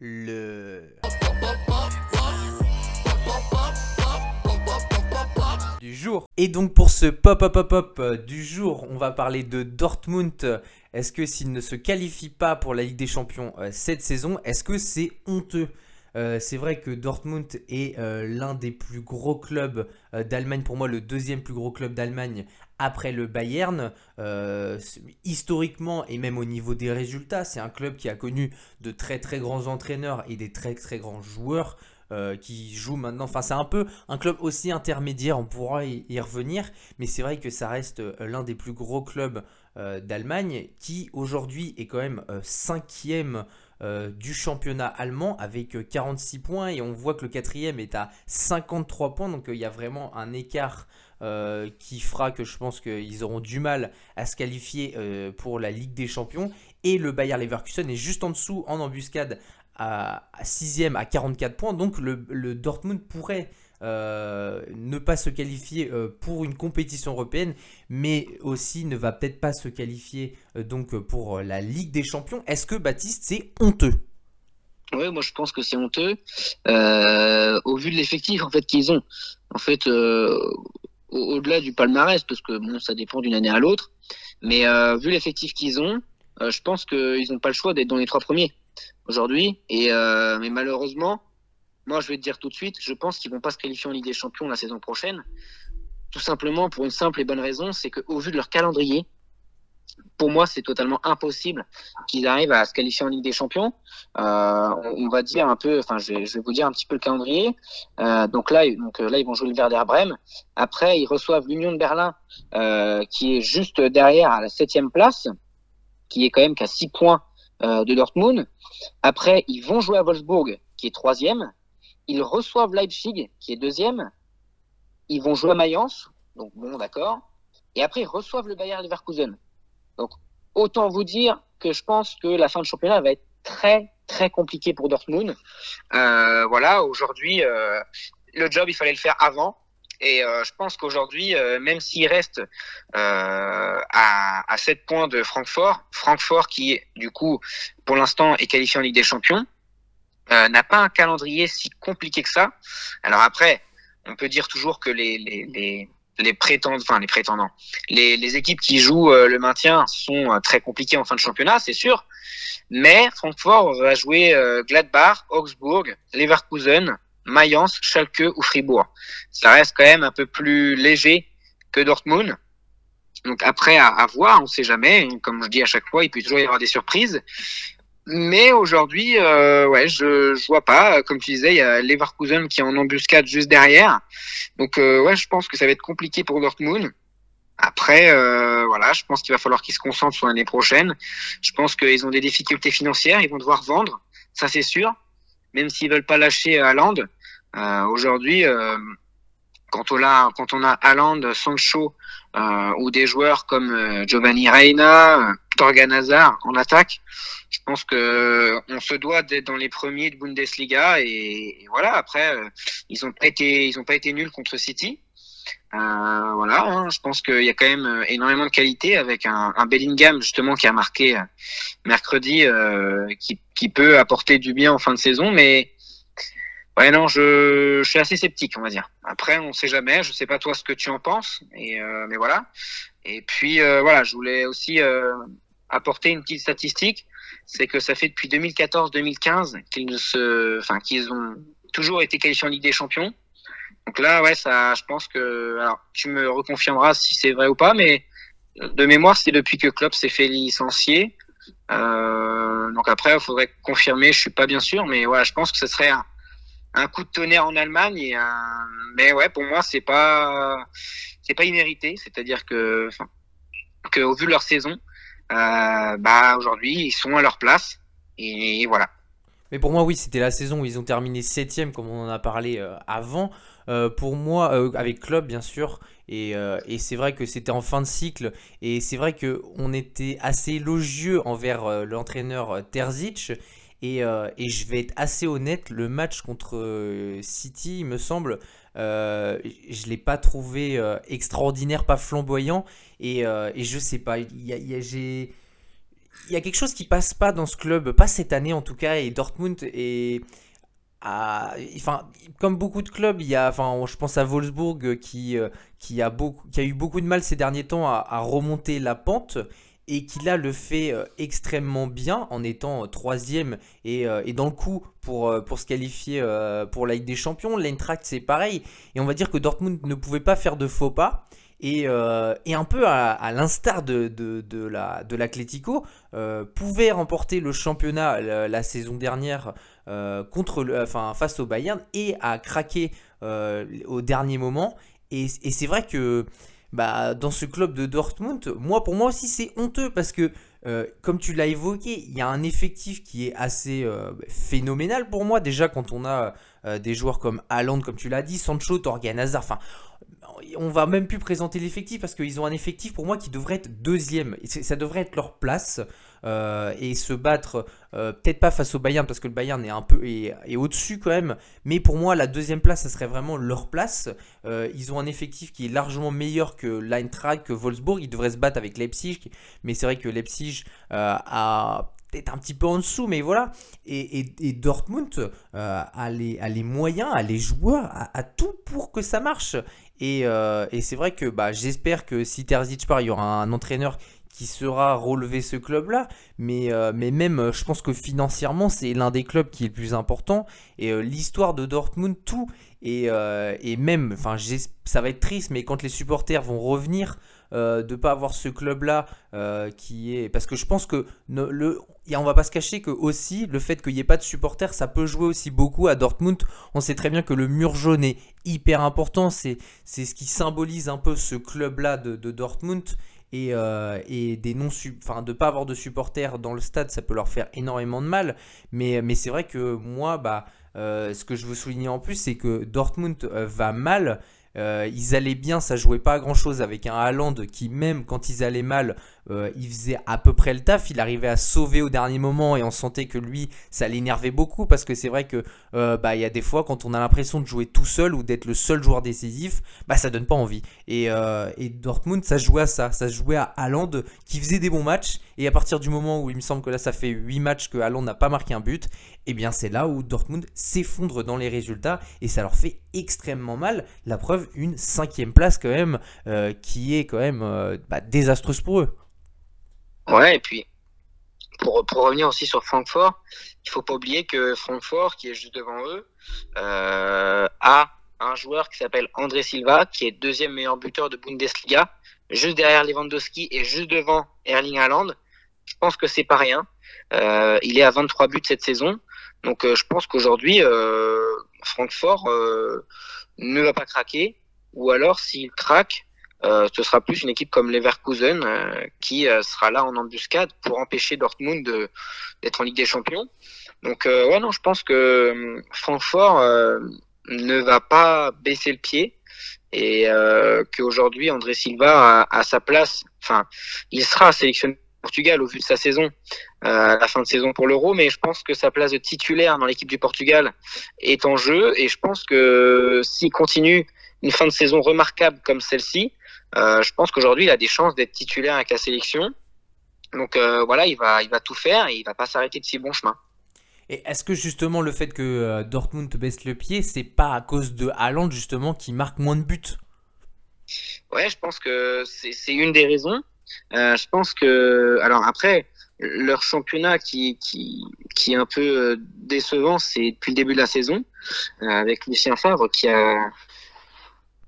le du jour. Et donc pour ce pop pop pop pop du jour, on va parler de Dortmund. Est-ce que s'il ne se qualifie pas pour la Ligue des Champions euh, cette saison, est-ce que c'est honteux? Euh, c'est vrai que Dortmund est euh, l'un des plus gros clubs d'Allemagne, pour moi le deuxième plus gros club d'Allemagne après le Bayern. historiquement et même au niveau des résultats, c'est un club qui a connu de très très grands entraîneurs et des très très grands joueurs. qui jouent maintenant. Enfin, c'est un peu un club aussi intermédiaire, on pourra y, revenir, mais c'est vrai que ça reste l'un des plus gros clubs d'Allemagne qui aujourd'hui est quand même cinquième euh, du championnat allemand avec 46 euh, points et on voit que le quatrième est à 53 points. Donc euh, il y a vraiment un écart qui fera que je pense qu'ils auront du mal à se qualifier pour la Ligue des Champions. Et le Bayer Leverkusen est juste en dessous en embuscade à 6ème à 44 points. Donc le Dortmund pourrait euh, ne pas se qualifier euh, pour une compétition européenne, mais aussi ne va peut-être pas se qualifier euh, donc pour la Ligue des Champions. Est-ce que Baptiste, c'est honteux? Oui, moi je pense que c'est honteux au vu de l'effectif qu'ils ont. Au-delà du palmarès, parce que ça dépend d'une année à l'autre, mais vu l'effectif qu'ils ont, je pense qu'ils n'ont pas le choix d'être dans les trois premiers aujourd'hui. Mais malheureusement, moi, je vais te dire tout de suite, je pense qu'ils vont pas se qualifier en Ligue des Champions la saison prochaine. Tout simplement pour une simple et bonne raison, c'est qu'au vu de leur calendrier, pour moi, c'est totalement impossible qu'ils arrivent à se qualifier en Ligue des Champions. Euh, on va dire un peu, enfin, je vais, vous dire un petit peu le calendrier. Euh, donc là, donc là, ils vont jouer le Werder Brême. Après, ils reçoivent l'Union de Berlin, euh, qui est juste derrière à la septième place, qui est quand même qu'à six points de Dortmund. Après, ils vont jouer à Wolfsburg, qui est troisième. Ils reçoivent Leipzig, qui est deuxième. Ils vont jouer à Mayence, donc bon, d'accord. Et après, ils reçoivent le Bayern Leverkusen. Donc, autant vous dire que je pense que la fin de championnat va être très, très compliquée pour Dortmund. Euh, voilà, aujourd'hui, euh, le job, il fallait le faire avant. Et euh, je pense qu'aujourd'hui, même s'il reste à, à 7 points de Francfort, Francfort qui, du coup, pour l'instant, est qualifié en Ligue des Champions, euh, n'a pas un calendrier si compliqué que ça. Alors après, on peut dire toujours que les, les, les, prétendants, enfin les prétendants, les, les équipes qui jouent euh, le maintien sont euh, très compliquées en fin de championnat, c'est sûr. Mais Francfort va jouer Gladbach, Augsbourg, Leverkusen, Mayence, Schalke ou Fribourg. Ça reste quand même un peu plus léger que Dortmund. Donc après, à, voir, on sait jamais. Comme je dis à chaque fois, il peut toujours y avoir des surprises. Mais aujourd'hui, euh, ouais, je, je vois pas. Comme tu disais, il y a Leverkusen qui est en embuscade juste derrière. Donc euh, ouais, je pense que ça va être compliqué pour Dortmund. Après, euh, voilà, je pense qu'il va falloir qu'ils se concentrent sur l'année prochaine. Je pense qu'ils ont des difficultés financières, ils vont devoir vendre, ça c'est sûr. Même s'ils veulent pas lâcher Haaland. Euh, aujourd'hui, euh, quand on a quand on a Haaland, Sancho euh, ou des joueurs comme Giovanni Reina, Torgan en attaque, je pense que on se doit d'être dans les premiers de Bundesliga et, voilà. Après, euh, ils ont pas été ils ont pas été nuls contre City. Euh, voilà, hein, je pense qu'il y a quand même énormément de qualité avec un, un Bellingham justement qui a marqué mercredi, qui, peut apporter du bien en fin de saison, mais Ouais, non, je, suis assez sceptique, on va dire. Après, on sait jamais. Je sais pas toi ce que tu en penses, et euh, mais voilà. Et puis euh, voilà, je voulais aussi euh, apporter une petite statistique, c'est que ça fait depuis 2014-2015 qu'ils ont toujours été qualifiés en Ligue des Champions. Donc là, ouais, ça, je pense que, alors, tu me reconfirmeras si c'est vrai ou pas, mais de mémoire, c'est depuis que Klopp s'est fait licencier. Euh, donc après, il faudrait confirmer. Je suis pas bien sûr, mais voilà, je pense que ce serait un, coup de tonnerre en Allemagne. Mais ouais, pour moi, c'est pas c'est pas immérité. C'est-à-dire que, que au vu de leur saison, euh, bah aujourd'hui, ils sont à leur place. Et voilà. Mais pour moi, oui, c'était la saison où ils ont terminé septième, comme on en a parlé euh, avant. Euh, pour moi, euh, avec Club, bien sûr. Et, euh, et c'est vrai que c'était en fin de cycle. Et c'est vrai qu'on était assez élogieux envers l'entraîneur Terzic. Euh, et, je vais être assez honnête, le match contre euh, City, il me semble, euh, je ne l'ai pas trouvé extraordinaire, pas flamboyant. Et, et je sais pas, il y a, j'ai il y a quelque chose qui passe pas dans ce club, pas cette année en tout cas, et Dortmund est. enfin, comme beaucoup de clubs, il y a, enfin, je pense à Wolfsburg qui, qui, a beaucoup, qui a eu beaucoup de mal ces derniers temps à, remonter la pente et qui là le fait extrêmement bien en étant troisième et, et, dans le coup pour, pour se qualifier pour la Ligue des Champions. L'Eintracht c'est pareil et on va dire que Dortmund ne pouvait pas faire de faux pas euh, et, un peu à, l'instar de, de, de l'Atlético, euh, pouvait remporter le championnat la, saison dernière euh, contre enfin, face au Bayern et a craqué au dernier moment. Et, c'est vrai que bah, dans ce club de Dortmund, moi pour moi aussi c'est honteux parce que comme tu l'as évoqué, il y a un effectif qui est assez phénoménal pour moi. Déjà quand on a des joueurs comme Haaland, comme tu l'as dit, Sancho, Torgan Hazard, enfin on va même plus présenter l'effectif parce qu'ils ont un effectif pour moi qui devrait être deuxième. Ça devrait être leur place euh, et se battre euh, peut-être pas face au Bayern parce que le Bayern est un peu est, au-dessus quand même. Mais pour moi la deuxième place ça serait vraiment leur place. Euh, ils ont un effectif qui est largement meilleur que l'Eintracht, que Wolfsburg. Ils devraient se battre avec Leipzig, mais c'est vrai que Leipzig a peut-être un petit peu en dessous, mais voilà. Et, Dortmund a, les, moyens, a les joueurs, a, tout pour que ça marche. Euh, et, c'est vrai que bah, j'espère que si Terzic part, il y aura un entraîneur qui sera relevé ce club-là. Mais, euh, mais même, euh, je pense que financièrement, c'est l'un des clubs qui est le plus important. Et l'histoire de Dortmund, tout. Et, et même, enfin, ça va être triste, mais quand les supporters vont revenir euh, de pas avoir ce club-là euh, qui est... Parce que je pense que le... Et on va pas se cacher que aussi le fait qu'il n'y ait pas de supporters, ça peut jouer aussi beaucoup à Dortmund. On sait très bien que le mur jaune est hyper important. C'est ce qui symbolise un peu ce club-là de, Dortmund. Et, euh, et, non enfin de pas avoir de supporters dans le stade ça peut leur faire énormément de mal. Mais, c'est vrai que moi bah ce que je veux souligner en plus c'est que Dortmund va mal. Euh, ils allaient bien, ça jouait pas à grand chose avec un Haaland qui, même quand ils allaient mal, euh, il faisait à peu près le taf. Il arrivait à sauver au dernier moment et on sentait que lui, ça l'énervait beaucoup parce que c'est vrai que euh, bah, il y a des fois quand on a l'impression de jouer tout seul ou d'être le seul joueur décisif, bah ça donne pas envie. Et, et Dortmund, ça jouait à ça, ça jouait à Haaland qui faisait des bons matchs et à partir du moment où il me semble que là ça fait 8 matchs que Haaland n'a pas marqué un but, et eh bien c'est là où Dortmund s'effondre dans les résultats et ça leur fait extrêmement mal. La preuve une cinquième place quand même, euh, qui est quand même euh, bah, désastreuse pour eux. Ouais, et puis pour, pour, revenir aussi sur Francfort, il faut pas oublier que Francfort, qui est juste devant eux, euh, a un joueur qui s'appelle André Silva, qui est deuxième meilleur buteur de Bundesliga, juste derrière Lewandowski et juste devant Erling Haaland. Je pense que c'est pas rien. il est à 23 buts cette saison. Donc je pense qu'aujourd'hui, Francfort ne va pas craquer ou alors s'il craque, euh, ce sera plus une équipe comme Leverkusen euh, qui euh, sera là en embuscade pour empêcher Dortmund d'être en Ligue des Champions. Donc ouais non, je pense que Francfort ne va pas baisser le pied et qu'aujourd'hui André Silva a, sa place. Enfin, il sera sélectionné Portugal au vu de sa saison, à la fin de saison pour l'Euro, mais je pense que sa place de titulaire dans l'équipe du Portugal est en jeu et je pense que s'il continue une fin de saison remarquable comme celle-ci, euh, je pense qu'aujourd'hui, il a des chances d'être titulaire avec la sélection. Donc euh, voilà, il va, il va tout faire et il va pas s'arrêter de si bon chemin. Et est-ce que justement le fait que euh, Dortmund baisse le pied, c'est pas à cause de Haaland justement qui marque moins de buts? Ouais, je pense que c'est une des raisons. je pense que alors après leur championnat qui, qui, qui est un peu décevant, c'est depuis le début de la saison avec Lucien Favre qui a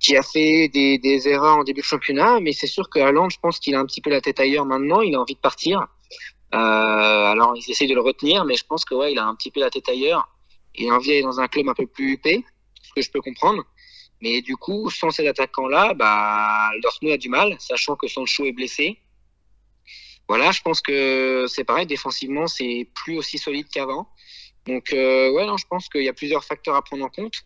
qui a fait des, des, erreurs en début de championnat, mais c'est sûr que Haaland, je pense qu'il a un petit peu la tête ailleurs maintenant, il a envie de partir. Euh, alors ils essayent de le retenir, mais je pense que ouais, il a un petit peu la tête ailleurs. Il a envie d'aller dans un club un peu plus huppé, ce que je peux comprendre. Mais du coup, sans cet attaquant-là, bah, Dortmund a du mal, sachant que Sancho est blessé. Voilà, je pense que c'est pareil, défensivement, c'est plus aussi solide qu'avant. Donc, euh, ouais, non, je pense qu'il y a plusieurs facteurs à prendre en compte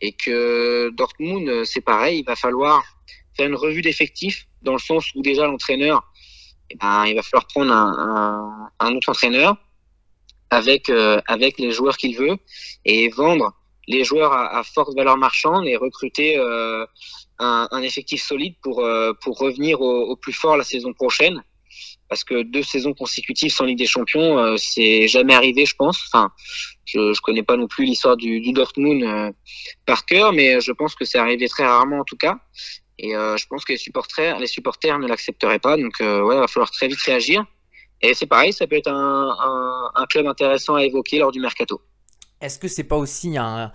et que Dortmund, euh, c'est pareil, il va falloir faire une revue d'effectifs dans le sens où déjà l'entraîneur, eh ben, il va falloir prendre un, un, un autre entraîneur avec euh, avec les joueurs qu'il veut et vendre les joueurs à, à forte valeur marchande et recruter euh, un, un, effectif solide pour pour revenir au, au, plus fort la saison prochaine. Parce que deux saisons consécutives sans Ligue des Champions, euh, c'est jamais arrivé, je pense. Enfin, je, je connais pas non plus l'histoire du, Dortmund euh, par cœur, mais je pense que c'est arrivé très rarement en tout cas. Et euh, je pense que les supporters, les supporters ne l'accepteraient pas. Donc, euh, ouais, va falloir très vite réagir. Et c'est pareil, ça peut être un, un, club intéressant à évoquer lors du mercato. Est-ce que c'est pas aussi un,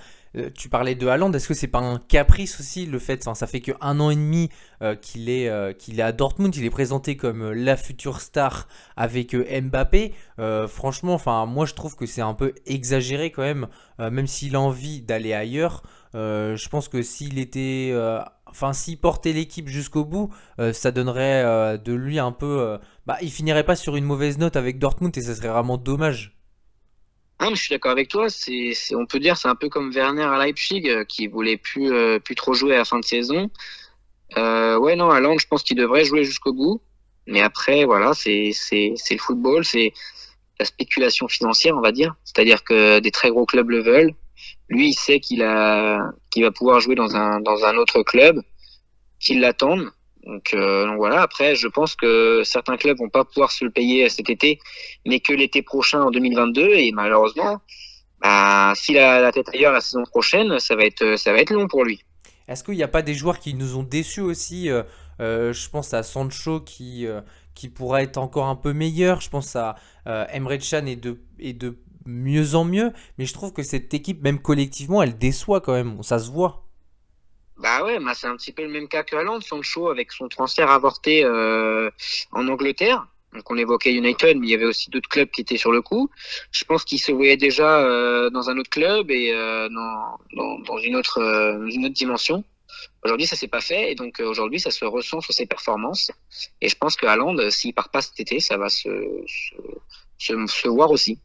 tu parlais de Haaland, est-ce que c'est pas un caprice aussi le fait, ça fait qu'un an et demi euh, qu'il est, euh, qu'il est à Dortmund, il est présenté comme la future star avec Mbappé. franchement, moi je trouve que c'est un peu exagéré quand même, même s'il a envie d'aller ailleurs. je pense que s'il était, enfin, s'il portait l'équipe jusqu'au bout, ça donnerait de lui un peu, bah, il finirait pas sur une mauvaise note avec Dortmund et ça serait vraiment dommage. Mais je suis d'accord avec toi. C'est, on peut dire, c'est un peu comme Werner à Leipzig euh, qui voulait plus, euh, plus trop jouer à la fin de saison. Euh, ouais, non, Londres, je pense qu'il devrait jouer jusqu'au bout. Mais après, voilà, c'est, c'est, c'est le football, c'est la spéculation financière, on va dire. C'est-à-dire que des très gros clubs le veulent. Lui, il sait qu'il a, qu'il va pouvoir jouer dans un, dans un autre club, qu'il l'attendent. Donc, euh, donc, voilà. Après, je pense que certains clubs vont pas pouvoir se le payer cet été, mais que l'été prochain en 2022. Et malheureusement, bah, s'il a la tête ailleurs la saison prochaine, ça va être ça va être long pour lui. Est-ce qu'il n'y a pas des joueurs qui nous ont déçus aussi euh, euh, Je pense à Sancho qui qui pourrait être encore un peu meilleur. Je pense à Emre Can et de et de mieux en mieux. Mais je trouve que cette équipe, même collectivement, elle déçoit quand même. Ça se voit. Bah ouais, bah c'est un petit peu le même cas que Haaland, Sancho avec son transfert avorté euh, en Angleterre. Donc on évoquait United, mais il y avait aussi d'autres clubs qui étaient sur le coup. Je pense qu'il se voyait déjà euh, dans un autre club et euh, dans, dans, dans, une autre euh, une autre dimension. Aujourd'hui, ça s'est pas fait et donc euh, aujourd'hui, ça se ressent sur ses performances. Et je pense que Haaland, s'il part pas cet été, ça va se, se, se voir aussi.